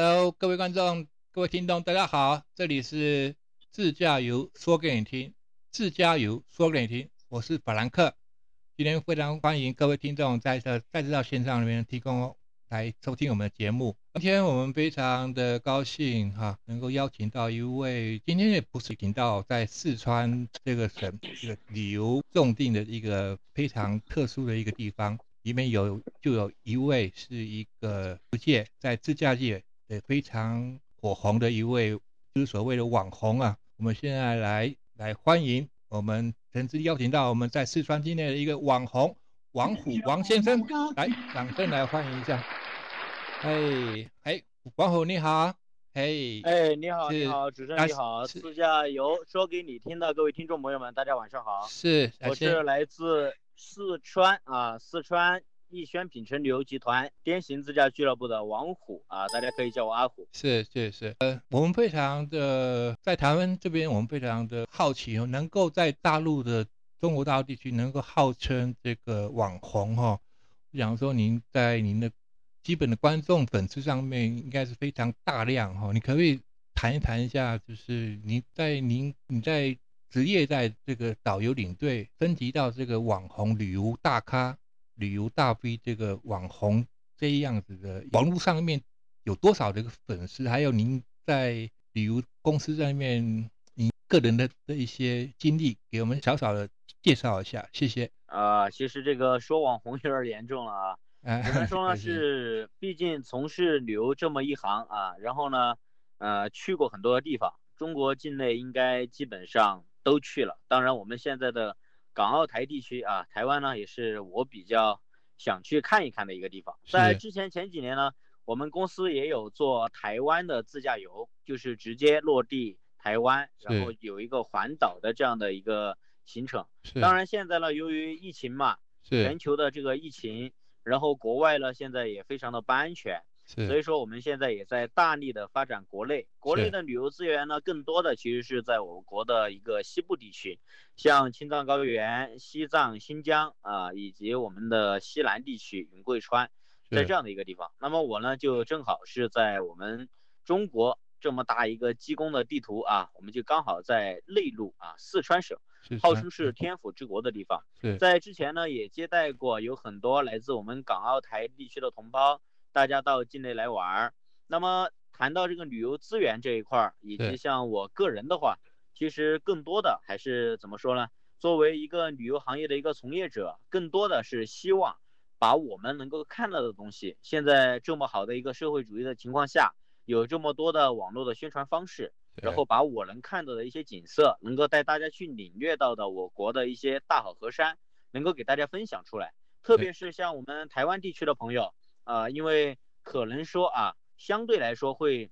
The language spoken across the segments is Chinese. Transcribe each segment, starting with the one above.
Hello，各位观众、各位听众，大家好，这里是自驾游说给你听，自驾游说给你听，我是法兰克。今天非常欢迎各位听众在这再次到线上里面提供来收听我们的节目。今天我们非常的高兴哈，能够邀请到一位，今天也不是请到在四川这个省这个旅游重定的一个非常特殊的一个地方，里面有就有一位是一个世界在自驾界。也非常火红的一位，就是所谓的网红啊。我们现在来来欢迎我们诚挚邀请到我们在四川境内的一个网红王虎王先生，来掌声来欢迎一下。哎哎，王虎你好，哎，哎你好你好，主持人你好，自驾游说给你听的各位听众朋友们，大家晚上好。是，我是来自四川啊，四川。逸轩品城旅游集团滇行自驾俱乐部的王虎啊，大家可以叫我阿虎。是是是，呃，我们非常的在台湾这边，我们非常的好奇哦，能够在大陆的中国大陆地区能够号称这个网红哈，我想说您在您的基本的观众粉丝上面应该是非常大量哈，你可不可以谈一谈一下，就是您在您你在职业在这个导游领队升级到这个网红旅游大咖？旅游大 V 这个网红这样子的网络上面有多少这个粉丝？还有您在旅游公司上面，您个人的的一些经历，给我们小小的介绍一下，谢谢。啊，其实这个说网红有点严重了啊。只能说呢 是，毕竟从事旅游这么一行啊，然后呢，呃，去过很多地方，中国境内应该基本上都去了。当然，我们现在的。港澳台地区啊，台湾呢也是我比较想去看一看的一个地方。在之前前几年呢，我们公司也有做台湾的自驾游，就是直接落地台湾，然后有一个环岛的这样的一个行程。当然现在呢，由于疫情嘛，全球的这个疫情，然后国外呢现在也非常的不安全。所以说，我们现在也在大力的发展国内。国内的旅游资源呢，更多的其实是在我国的一个西部地区，像青藏高原、西藏、新疆啊，以及我们的西南地区云贵川，在这样的一个地方。那么我呢，就正好是在我们中国这么大一个鸡公的地图啊，我们就刚好在内陆啊，四川省，号称是天府之国的地方。在之前呢，也接待过有很多来自我们港澳台地区的同胞。大家到境内来玩儿，那么谈到这个旅游资源这一块儿，以及像我个人的话，其实更多的还是怎么说呢？作为一个旅游行业的一个从业者，更多的是希望把我们能够看到的东西，现在这么好的一个社会主义的情况下，有这么多的网络的宣传方式，然后把我能看到的一些景色，能够带大家去领略到的我国的一些大好河山，能够给大家分享出来。特别是像我们台湾地区的朋友。啊，因为可能说啊，相对来说会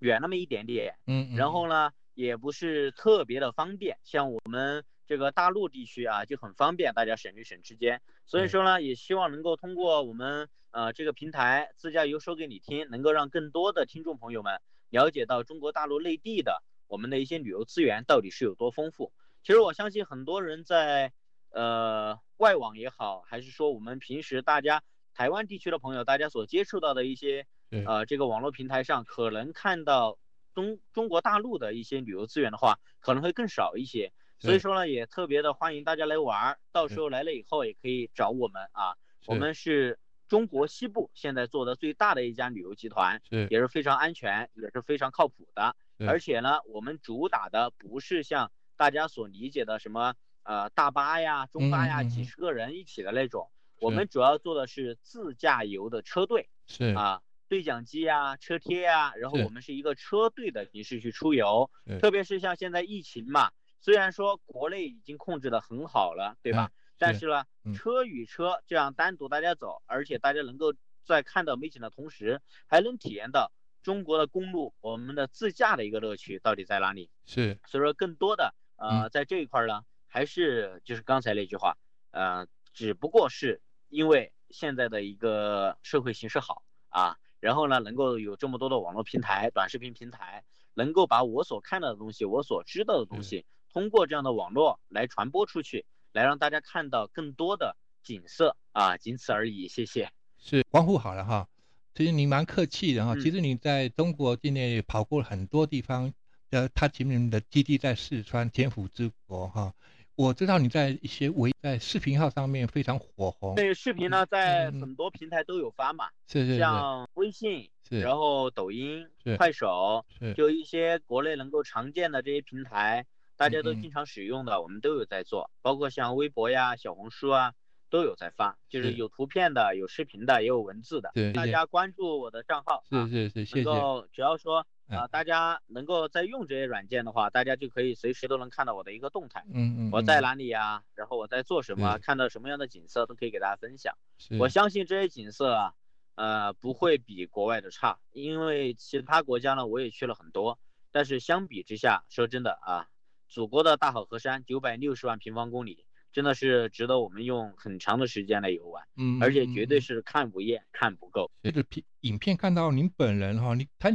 远那么一点点，嗯，然后呢，也不是特别的方便，像我们这个大陆地区啊，就很方便，大家省与省之间，所以说呢，也希望能够通过我们呃这个平台自驾游说给你听，能够让更多的听众朋友们了解到中国大陆内地的我们的一些旅游资源到底是有多丰富。其实我相信很多人在呃外网也好，还是说我们平时大家。台湾地区的朋友，大家所接触到的一些，呃，这个网络平台上，可能看到中中国大陆的一些旅游资源的话，可能会更少一些。所以说呢，也特别的欢迎大家来玩儿，到时候来了以后也可以找我们啊。我们是中国西部现在做的最大的一家旅游集团，也是非常安全，也是非常靠谱的。而且呢，我们主打的不是像大家所理解的什么呃大巴呀、中巴呀，几十个人一起的那种。我们主要做的是自驾游的车队，是啊，对讲机啊，车贴啊，然后我们是一个车队的形式去出游，特别是像现在疫情嘛，虽然说国内已经控制的很好了，对吧？但是呢，车与车这样单独大家走，而且大家能够在看到美景的同时，还能体验到中国的公路，我们的自驾的一个乐趣到底在哪里？是，所以说更多的呃，在这一块呢，还是就是刚才那句话，呃，只不过是。因为现在的一个社会形势好啊，然后呢，能够有这么多的网络平台、短视频平台，能够把我所看到的东西、我所知道的东西，通过这样的网络来传播出去，来让大家看到更多的景色啊，仅此而已。谢谢。是关户好了哈，其实你蛮客气的哈。嗯其实你在中国境内跑过很多地方，呃，他前面的基地在四川天府之国哈。我知道你在一些微在视频号上面非常火红，对视频呢，在嗯很多平台都有发嘛，是是是。像微信，是。然后抖音、快手，是，就一些国内能够常见的这些平台，大家都经常使用的，我们都有在做，包括像微博呀、小红书啊，都有在发，就是是。有图片的、有视频的，也有文字的是。大家关注我的账号啊是，是是，谢能谢。够只要说啊、嗯大家能够在用这些软件的话，大家就可以随时都能看到我的一个动态。嗯嗯，我在嗯哪里呀？然后我在做什么？看到什么样的景色都可以给大家分享。我相信这些景色啊，呃，不会比国外的差，因为其他国家呢我也去了很多，但是相比之下，说真的啊，祖国的大好河山九百六十万平方公里，真的是值得我们用很长的时间来游玩，嗯，而且绝对嗯是看不厌、看不够。随着片影片看到您本人哈，你他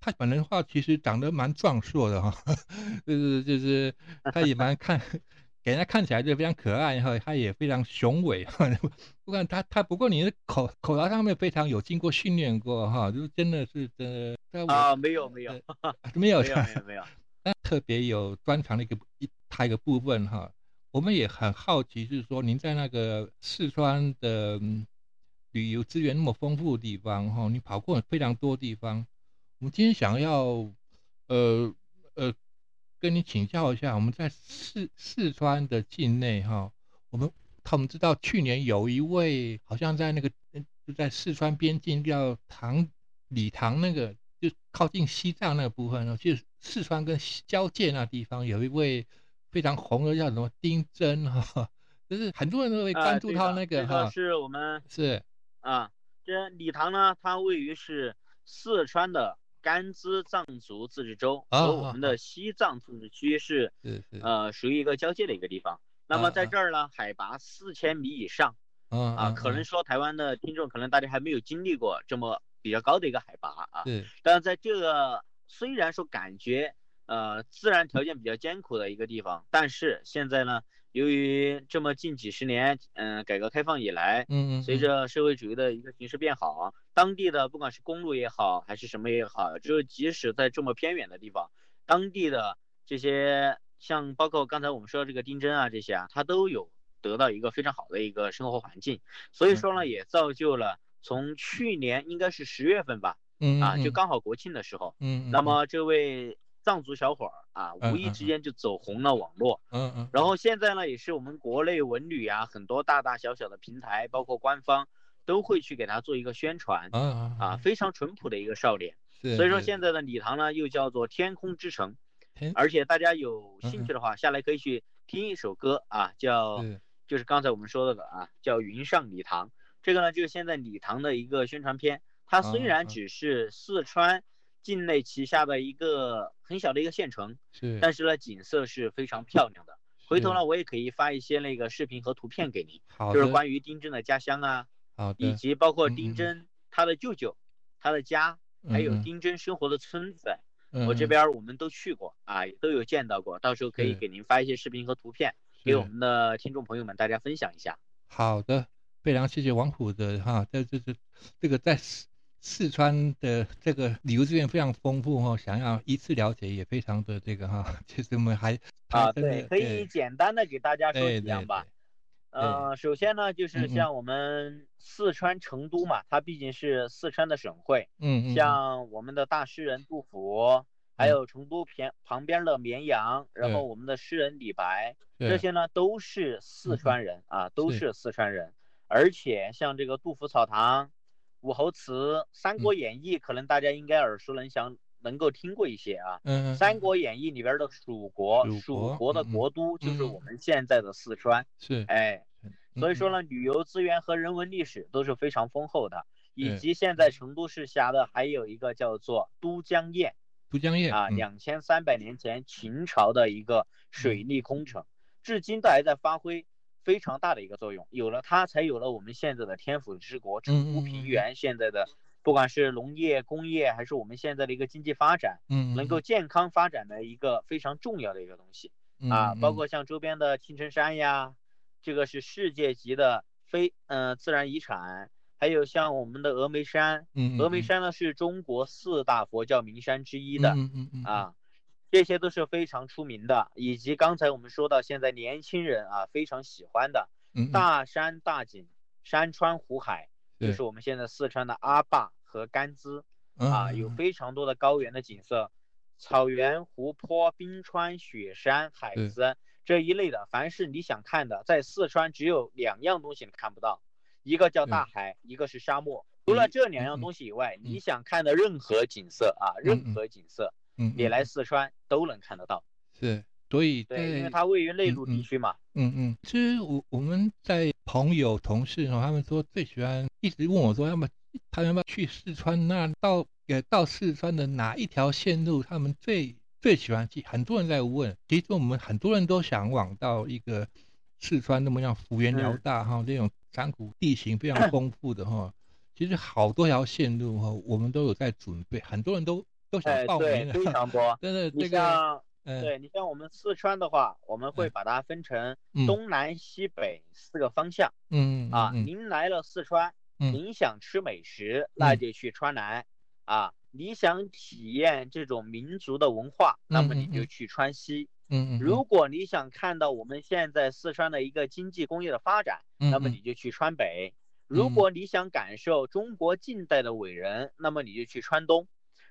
他本人的话其实长得蛮壮硕的哈，就是就是他也蛮看，给人家看起来就非常可爱哈，他也非常雄伟哈。不管他他不过你的口口条上面非常有经过训练过哈，就真的是真的啊，没有没有呃没有没有没有没有，特别有专长的一个一他一个部分哈，我们也很好奇，就是说您在那个四川的旅游资源那么丰富的地方哈，你跑过非常多地方，我们今天想要呃呃跟你请教一下，我们在四四川的境内哈，我们他们知道去年有一位好像在那个就在四川边境叫唐理塘那个，就靠近西藏那个部分呢，就四川跟交界那地方有一位非常红的叫什么丁真哈，就是很多人都会啊关注他那个这哈，是我们是啊，这理塘呢，它位于是四川的甘孜藏族自治州啊和我们的西藏自治区是呃属于一个交界的一个地方。那么在这儿呢，海拔四千米以上嗯啊，可能说台湾的听众可能大家还没有经历过这么比较高的一个海拔啊。对但是在这个虽然说感觉呃自然条件比较艰苦的一个地方，但是现在呢，由于这么近几十年，嗯、改革开放以来，嗯嗯，随着社会主义的一个形势变好，当地的不管是公路也好，还是什么也好，就是即使在这么偏远的地方，当地的这些像包括刚才我们说的这个丁真啊这些啊，它都有得到一个非常好的一个生活环境，所以说呢，也造就了从去年应该是十月份吧，嗯啊，就刚好国庆的时候，嗯，那么这位藏族小伙儿啊，嗯无意之间就走红了网络。嗯嗯，然后现在呢，也是我们国内文旅啊，很多大大小小的平台，包括官方，都会去给他做一个宣传啊啊，非常淳朴的一个少年。所以说现在的礼堂呢，又叫做天空之城，天而且大家有嗯兴趣的话，下来可以去听一首歌啊，叫就是刚才我们说的啊，叫《云上礼堂》。这个呢，就是现在礼堂的一个宣传片。它虽然只是四川境内旗下的一个很小的一个县城，是，但是呢，景色是非常漂亮的。回头呢，我也可以发一些那个视频和图片给您，好的。就是关于丁真的家乡啊，好的，以及包括丁真他的舅舅、他的家，还有丁真生活的村子，我这边我们都去过啊，都有见到过，到时候可以给您发一些视频和图片，给我们的听众朋友们大家分享一下。好的，非常谢谢王虎的哈，在这这这个在四四川的这个旅游资源非常丰富哈，想要一次了解也非常的这个哈，其 实我们还啊，对，可以简单的给大家说对对几样吧。对呃，首先呢，就是像我们四川成都嘛，它毕竟是四川的省会，嗯嗯，像我们的大诗人杜甫，还嗯有成都偏旁边的绵阳，然后我们的诗人李白，这些呢都是四嗯川人啊，都是。是四川人。而且像这个杜甫草堂、武侯祠、《三国演义》，可能大家应该耳熟能详，能够听过一些啊。嗯嗯《三国演义》里边的蜀国，蜀国的国都就是嗯。我们现在的四川，是，哎，所以说呢，旅游资源和人文历史都是非常丰厚的，以及现在成都市辖的还有一个叫做都江堰都江堰啊，嗯。两千三百年前秦朝的一个水利工程，至今都还在发挥非常大的一个作用。有了它，才有了我们现在的天府之国、成都平原现在的，不管是农业、工业，还是我们现在的一个经济发展，嗯能够健康发展的一个非常重要的一个东西。啊，包括像周边的青城山呀，这个是世界级的非呃自然遗产，还有像我们的峨眉山，嗯，峨眉山呢是中国四大佛教名山之一的，啊，这些都是非常出名的。以及刚才我们说到现在年轻人啊非常喜欢的大山大景、山川湖海，就是我们现在四川的阿坝和甘孜啊，有非常多的高原的景色，草原、湖泊、冰川、雪山、海子这一类的，凡是你想看的，在四川只有两样东西你看不到。一个叫大海，一个是沙漠。除了这两样东西以外，你想看的任何景色啊，任何景色，嗯，你来四川都能看得到。是，所以对，因为它位于内陆地区嘛。嗯嗯。其实我我们在朋友同事哈，他们说最喜欢一直问我说，要么他要不要去四川？那到呃到四川的哪一条线路他们最最喜欢去？很多人在问。其实我们很多人都想往到一个四川那么样幅员辽大哈那种。山谷地形非常 丰富的哈，其实好多条线路哈，我们都有在准备，很多人都都想报名，非 常多。对对，你像，对你像我们四川的话，我们会把它分成东南西北四个方向。嗯啊，您来了四川，您想吃美食，那就去川南啊；你想体验这种民族的文化，那么你就去川西。嗯，如果你想看到我们现在四川的一个经济工业的发展，那么你就去川北；如果你想感受中国近代的伟人，那么你就去川东。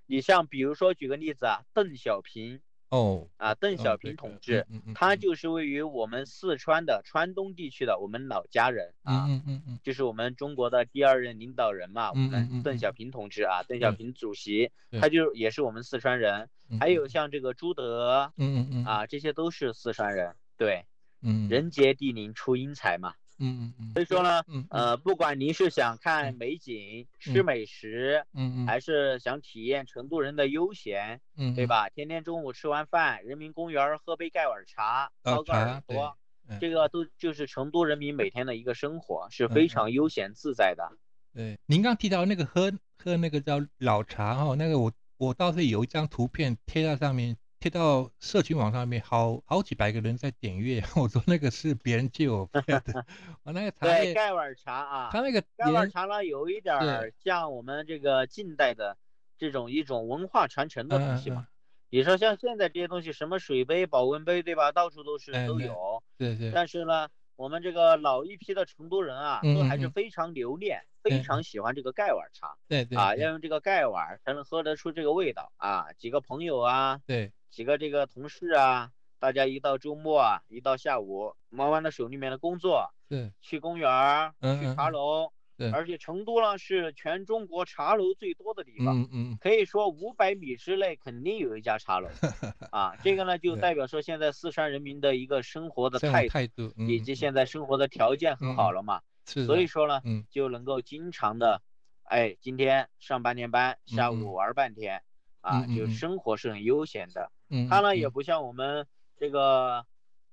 你像比如说举个例子啊，邓小平。哦，啊，邓小平同志，他就是位于我们四川的川东地区的我们老家人啊，嗯嗯嗯，就是我们中国的第二任领导人嘛，我们邓小平同志啊，邓小平主席，他就也是我们四川人，还有像这个朱德，嗯嗯嗯，啊，这些都是四川人，对，嗯，人杰地灵出英才嘛。嗯嗯嗯，所以说呢，呃，不管您是想看美景、吃美食，嗯嗯，还是想体验成都人的悠闲，嗯，对吧？天天中午吃完饭，人民公园喝杯盖碗茶，掏个耳朵，这个都就是成都人民每天的一个生活，是非常悠闲自在的。对，您刚提到那个喝喝那个叫老茶哈，那个我我倒是有一张图片贴在上面。贴到社群网上面，好好几百个人在点阅。我说那个是别人借我 拍的，我那个茶对盖碗茶啊，他那个盖碗茶呢，有一点像我们这个近代的这种一种文化传承的东西嘛。你说像现在这些东西，什么水杯、保温杯，对吧？到处都是都有。对对。但是呢。我们这个老一批的成都人啊，都还是非常留恋，非常喜欢这个盖碗茶。对对。啊，要用这个盖碗才能喝得出这个味道啊！几个朋友啊，对，几个这个同事啊，大家一到周末啊，一到下午，忙完了手里面的工作，对，去公园儿，去茶楼。而且成都呢是全中国茶楼最多的地方，嗯嗯，可以说五百米之内肯定有一家茶楼，啊，这个呢 就代表说现在四川人民的一个生活的态态度，以及现在生活的条件很好了嘛，是，所以说呢，嗯，就能够经常的，哎，今天上半天班，下午玩半天，啊，就生活是很悠闲的，嗯，它呢也不像我们这个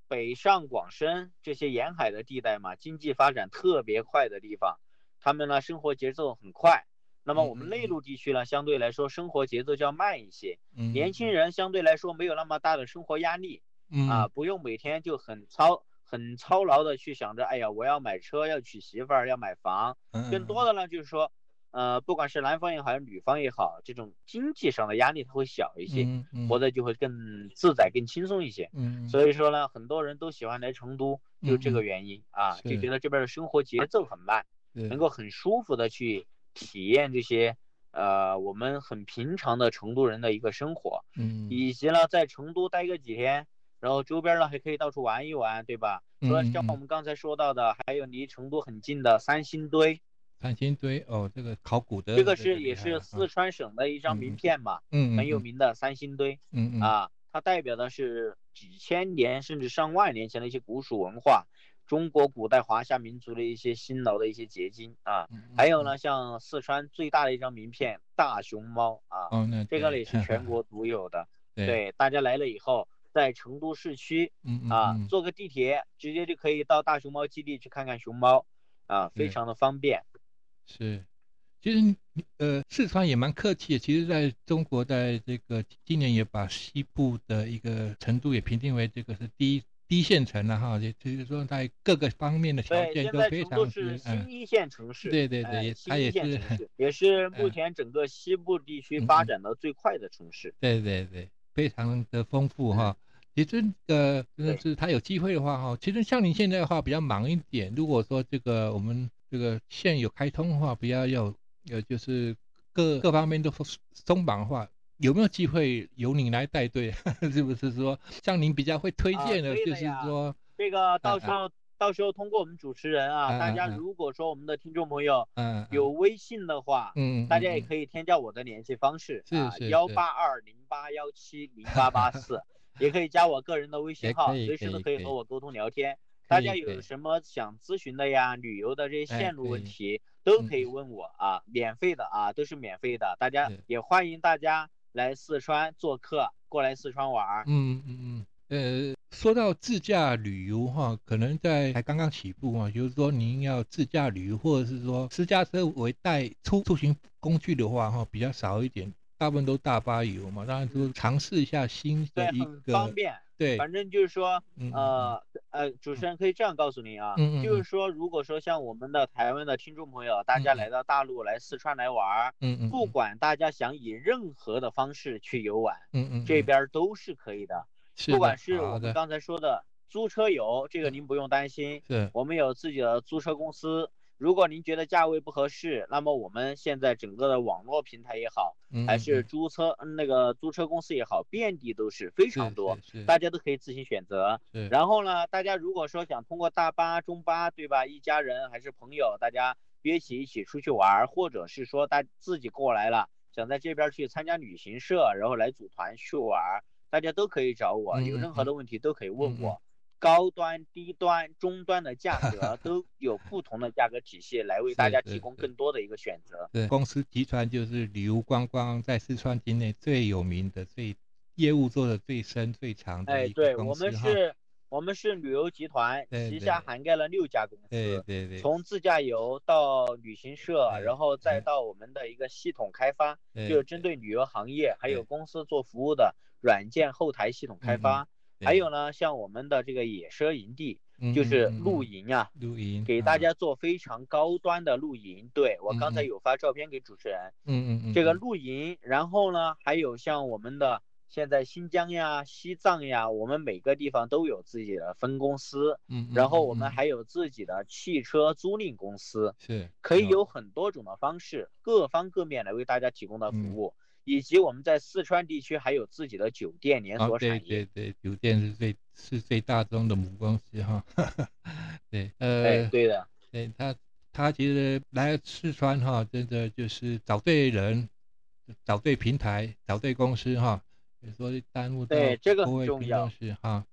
北上广深这些沿海的地带嘛，经济发展特别快的地方。他们呢，生活节奏很快。那么我们内陆地区呢，相对来说生活节奏较慢一些。嗯，年轻人相对来说没有那么大的生活压力。嗯啊，不用每天就很操很操劳的去想着，哎呀，我要买车，要娶媳妇儿，要买房。嗯。更多的呢，就是说，呃，不管是男方也好，还是女方也好，这种经济上的压力它会小一些，活得就会更自在、更轻松一些。嗯。所以说呢，很多人都喜欢来成都，就这个原因啊，就觉得这边的生活节奏很慢。能够很舒服的去体验这些，呃，我们很平常的成都人的一个生活，嗯，以及呢，在成都待个几天，然后周边呢还可以到处玩一玩，对吧？除了像我们刚才说到的，还有离成都很近的三星堆。三星堆哦，这个考古的。这个是也是四川省的一张名片嘛，嗯，很有名的三星堆，嗯嗯，啊，它代表的是几千年甚至上万年前的一些古蜀文化。中国古代华夏民族的一些辛劳的一些结晶啊，还有呢，像四川最大的一张名片大熊猫啊，这个也是全国独有的。对，大家来了以后，在成都市区啊，坐个地铁直接就可以到大熊猫基地去看看熊猫啊，非常的方便。是，其实呃，四川也蛮客气的。其实在中国，在这个今年也把西部的一个成都也评定为这个是第一。一线城了哈，也就是说在各个方面的条件都非常是新一线城市。对对对，它也是也是目前整个西部地区发展的最快的城市。对对对，非常的丰富哈。其实呃，真的是他有机会的话哈，其实像您现在的话比较忙一点。如果说这个我们这个线有开通的话，不要要呃就是各各方面都松绑的话，有没有机会由您来带队？是不是说像您比较会推荐的，就是说这个到时候到时候通过我们主持人啊，大家如果说我们的听众朋友嗯有微信的话，嗯，大家也可以添加我的联系方式啊，幺八二零八幺七零八八四。也可以加我个人的微信号，随时都可以和我沟通聊天。大家有什么想咨询的呀？旅游的这些线路问题都可以问我啊，免费的啊，都是免费的。大家也欢迎大家来四川做客，过来四川玩。嗯嗯嗯。呃，说到自驾旅游哈，可能在才刚刚起步嘛，就是说您要自驾旅游，或者是说私家车为代出出行工具的话哈，比较少一点。大部分都大巴游嘛，当然就尝试一下新的一个方便。对，反正就是说，呃呃，主持人可以这样告诉您啊，就是说，如果说像我们的台湾的听众朋友，大家来到大陆来四川来玩，嗯嗯，不管大家想以任何的方式去游玩，嗯嗯，这边都是可以的。不管是我们刚才说的租车游，这个您不用担心，是。我们有自己的租车公司。如果您觉得价位不合适，那么我们现在整个的网络平台也好，还是租车那个租车公司也好，遍地都是非常多，大家都可以自行选择。然后呢，大家如果说想通过大巴、中巴，对吧？一家人还是朋友，大家约起一起出去玩，或者是说大自己过来了，想在这边去参加旅行社，然后来组团去玩，大家都可以找我，有任何的问题都可以问我。高端、低端、中端的价格 都有不同的价格体系来为大家提供更多的一个选择。对，公司集团就是旅游观光在四川境内最有名的、最业务做的最深、最长的一个公司。哎，对，我们是，我们是旅游集团，旗下涵盖了六家公司。对对对。从自驾游到旅行社，然后再到我们的一个系统开发，就是针对旅游行业还有公司做服务的软件后台系统开发。还有呢，像我们的这个野奢营地，就是露营啊，露营，给大家做非常高端的露营。对我刚才有发照片给主持人，嗯嗯嗯，这个露营，然后呢，还有像我们的现在新疆呀、西藏呀，我们每个地方都有自己的分公司，嗯，然后我们还有自己的汽车租赁公司，是，可以有很多种的方式，各方各面来为大家提供的服务。以及我们在四川地区还有自己的酒店连锁产业，对对对，酒店是最是最大宗的母公司哈，对，呃，对的，对他他其实来四川哈，真的就是找对人，找对平台，找对公司哈，比如说耽误到不会平公司哈，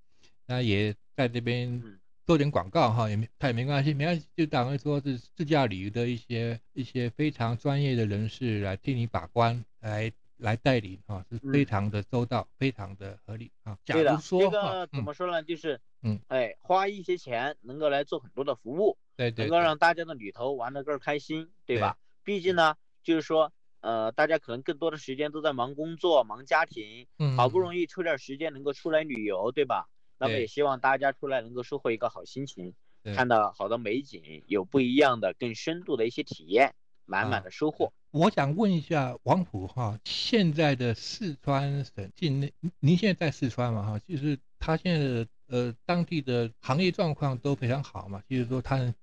那也在这边做点广告哈，也没他也没关系，没关系，就当说是自驾旅游的一些一些非常专业的人士来替你把关，来。来带领啊，是非常的周到，非常的合理啊。对的，这个怎么说呢？就是，嗯，哎，花一些钱能够来做很多的服务，对对，能够让大家的旅途玩得更开心，对吧？毕竟呢，就是说，呃，大家可能更多的时间都在忙工作、忙家庭，嗯，好不容易抽点时间能够出来旅游，对吧？那么也希望大家出来能够收获一个好心情，看到好的美景，有不一样的、更深度的一些体验，满满的收获。我想问一下王普哈，现在的四川省境内，您现在在四川嘛哈？就是他现在的呃当地的行业状况都非常好嘛？就是说他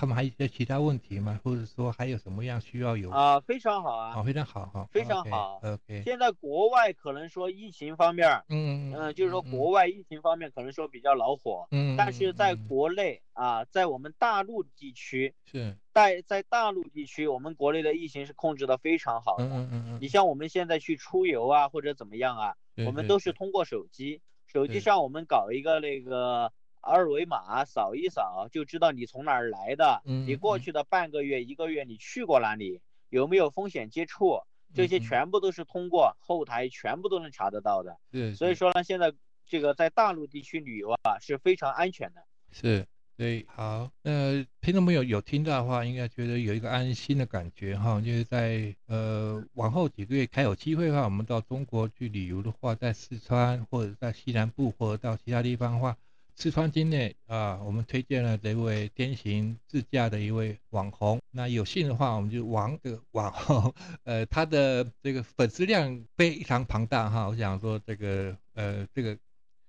他。们还有一些其他问题吗？或者说还有什么样需要有啊？非常好啊，哦，非常好哈，非常好。OK，现在国外可能说疫情方面，嗯嗯，就是说国外疫情方面可能说比较恼火，嗯，但是在国内啊，在我们大陆地区是，在在大陆地区，我们国内的疫情是控制的非常好的。嗯嗯嗯。你像我们现在去出游啊，或者怎么样啊，我们都是通过手机，手机上我们搞一个那个。二维码扫一扫就知道你从哪儿来的，你过去的半个月、一个月你去过哪里，有没有风险接触，这些全部都是通过后台全部都能查得到的。对，所以说呢，现在这个在大陆地区旅游啊是非常安全的。是，对，好，那听众朋友有听到的话，应该觉得有一个安心的感觉哈，就是在呃往后几个月还有机会的话，我们到中国去旅游的话，在四川或者在西南部或者到其他地方的话。四川境内啊，我们推荐了这位天行自驾的一位网红。那有幸的话，我们就王这个网红，呃，他的这个粉丝量非常庞大哈。我想说这个呃，这个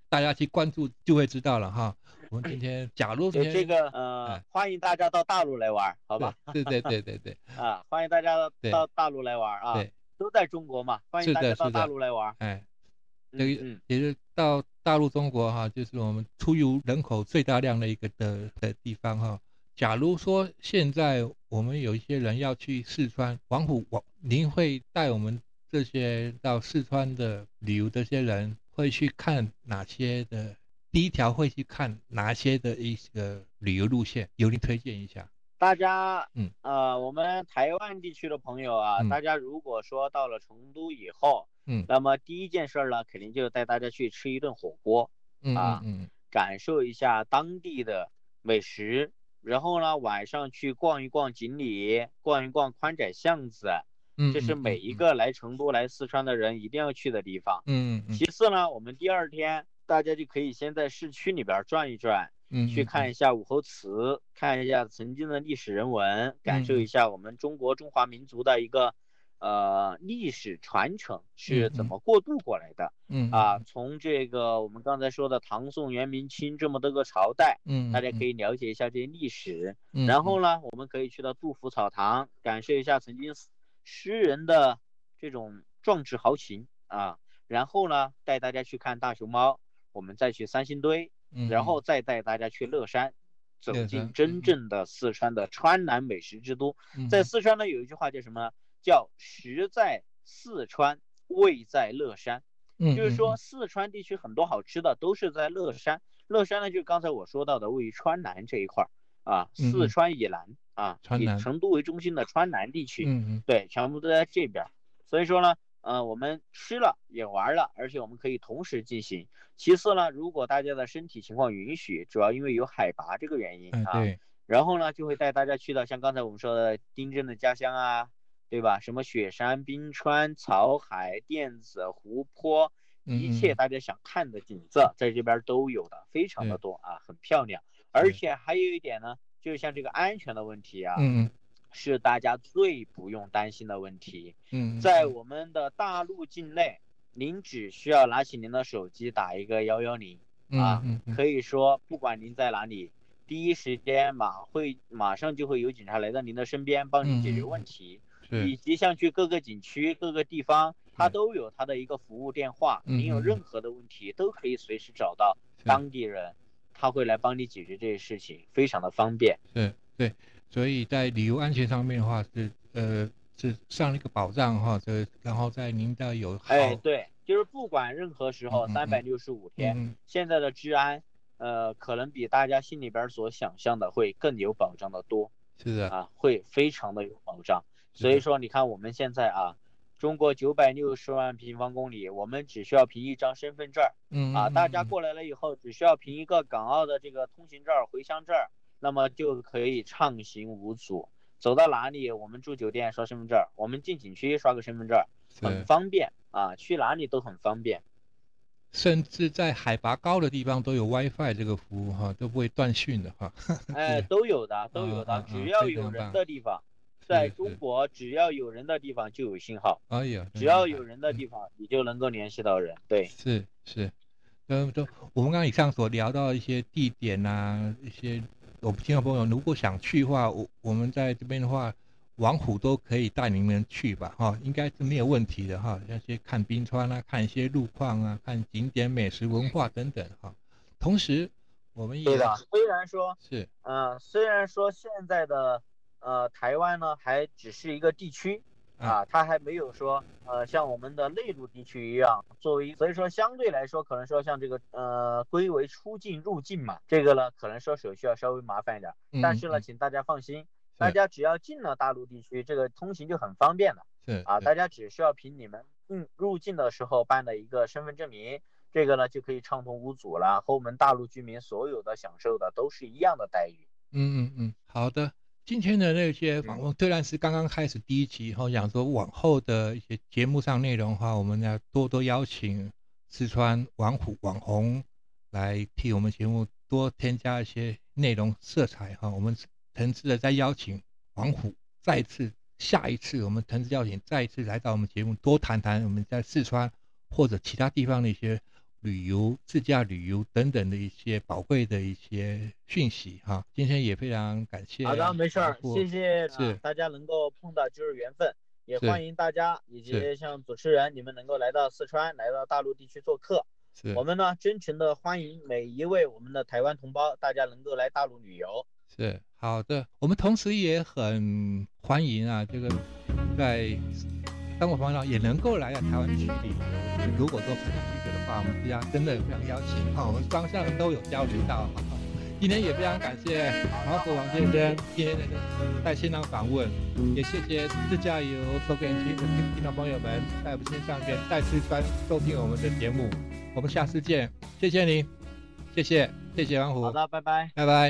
大家去关注就会知道了哈。我们今天假如这个呃，欢迎大家到大陆来玩，好吧？对对对对对。啊，欢迎大家到大陆来玩啊。对。都在中国嘛，欢迎大家到大陆来玩。哎，这个也是到大陆中国哈，就是我们出游人口最大量的一个的的地方哈。假如说现在我们有一些人要去四川王府，王您会带我们这些到四川的旅游这些人会去看哪些的？第一条会去看哪些的一个旅游路线？由您推荐一下。大家，嗯，呃，我们台湾地区的朋友啊，大家如果说到了成都以后，嗯，那么第一件事呢，肯定就带大家去吃一顿火锅，啊，嗯，感受一下当地的美食，然后呢，晚上去逛一逛锦里，逛一逛宽窄巷子，嗯，这是每一个来成都、来四川的人一定要去的地方，嗯嗯。其次呢，我们第二天大家就可以先在市区里边转一转。去看一下武侯祠，看一下曾经的历史人文，感受一下我们中国中华民族的一个呃历史传承是怎么过渡过来的。嗯啊，从这个我们刚才说的唐宋元明清这么多个朝代，嗯，大家可以了解一下这些历史。然后呢，我们可以去到杜甫草堂，感受一下曾经诗人的这种壮志豪情啊。然后呢，带大家去看大熊猫，我们再去三星堆。然后再带大家去乐山，走进真正的四川的川南美食之都。在四川呢，有一句话叫什么呢？叫“食在四川，味在乐山”。就是说，四川地区很多好吃的都是在乐山。乐山呢，就是刚才我说到的位于川南这一块儿啊，四川以南啊，以成都为中心的川南地区，对，全部都在这边。所以说呢。嗯，我们吃了也玩了，而且我们可以同时进行。其次呢，如果大家的身体情况允许，主要因为有海拔这个原因啊。对。然后呢，就会带大家去到像刚才我们说的丁真的家乡啊，对吧？什么雪山、冰川、草海、电子、湖泊，一切大家想看的景色，在这边都有的，非常的多啊，很漂亮。而且还有一点呢，就是像这个安全的问题啊。嗯。是大家最不用担心的问题。嗯，在我们的大陆境内，您只需要拿起您的手机打一个幺幺零啊，可以说不管您在哪里，第一时间马会马上就会有警察来到您的身边帮您解决问题。以及像去各个景区、各个地方，它都有它的一个服务电话，您有任何的问题都可以随时找到当地人，他会来帮你解决这些事情，非常的方便。对对。所以在旅游安全上面的话，是呃是上了一个保障哈，这然后在您的有哎对，就是不管任何时候，三百六十五天，现在的治安呃可能比大家心里边所想象的会更有保障的多，是的啊，会非常的有保障。所以说你看我们现在啊，中国九百六十万平方公里，我们只需要凭一张身份证，嗯啊，大家过来了以后，只需要凭一个港澳的这个通行证、回乡证。那么就可以畅行无阻，走到哪里我们住酒店刷身份证，我们进景区刷个身份证，很方便啊，去哪里都很方便，甚至在海拔高的地方都有 WiFi 这个服务哈，都不会断讯的哈。哎，都有的，都有的，只要有人的地方，在中国只要有人的地方就有信号。哎呀，只要有人的地方，你就能够联系到人。对，是是，嗯，都我们刚刚以上所聊到一些地点呐，一些。我们听众朋友，如果想去的话，我我们在这边的话，王虎都可以带你们去吧，哈，应该是没有问题的哈。像些看冰川啊，看一些路况啊，看景点、美食、文化等等哈。同时，我们也对的。虽然说是，嗯，虽然说现在的呃台湾呢，还只是一个地区。啊，它还没有说，呃，像我们的内陆地区一样，作为，所以说相对来说，可能说像这个，呃，归为出境入境嘛，这个呢，可能说手续要稍微麻烦一点，但是呢，请大家放心，大家只要进了大陆地区，这个通行就很方便了。是啊，大家只需要凭你们入入境的时候办的一个身份证明，这个呢就可以畅通无阻了，和我们大陆居民所有的享受的都是一样的待遇。嗯嗯嗯，好的。今天的那些访问虽然是刚刚开始第一集，后讲说往后的一些节目上内容的话，我们要多多邀请四川网虎网红来替我们节目多添加一些内容色彩哈。我们诚挚的再邀请王虎再次，下一次我们诚挚邀请再一次来到我们节目，多谈谈我们在四川或者其他地方的一些旅游、自驾旅游等等的一些宝贵的一些讯息哈。今天也非常感谢。好的，没事儿，谢谢。啊大家能够碰到就是缘分。也欢迎大家以及像主持人你们能够来到四川，来到大陆地区做客。是，我们呢真诚的欢迎每一位我们的台湾同胞，大家能够来大陆旅游。是，好的。我们同时也很欢迎啊，这个在当我方面也能够来到台湾去旅游。如果说话，我们非常真的非常邀请啊，我们双向都有交流到。今天也非常感谢王和王先生今天的在现场访问，也谢谢自驾游说给听的听众朋友们在我们线上边再次观收听我们的节目，我们下次见，谢谢你，谢谢谢谢王虎，好的，拜拜，拜拜。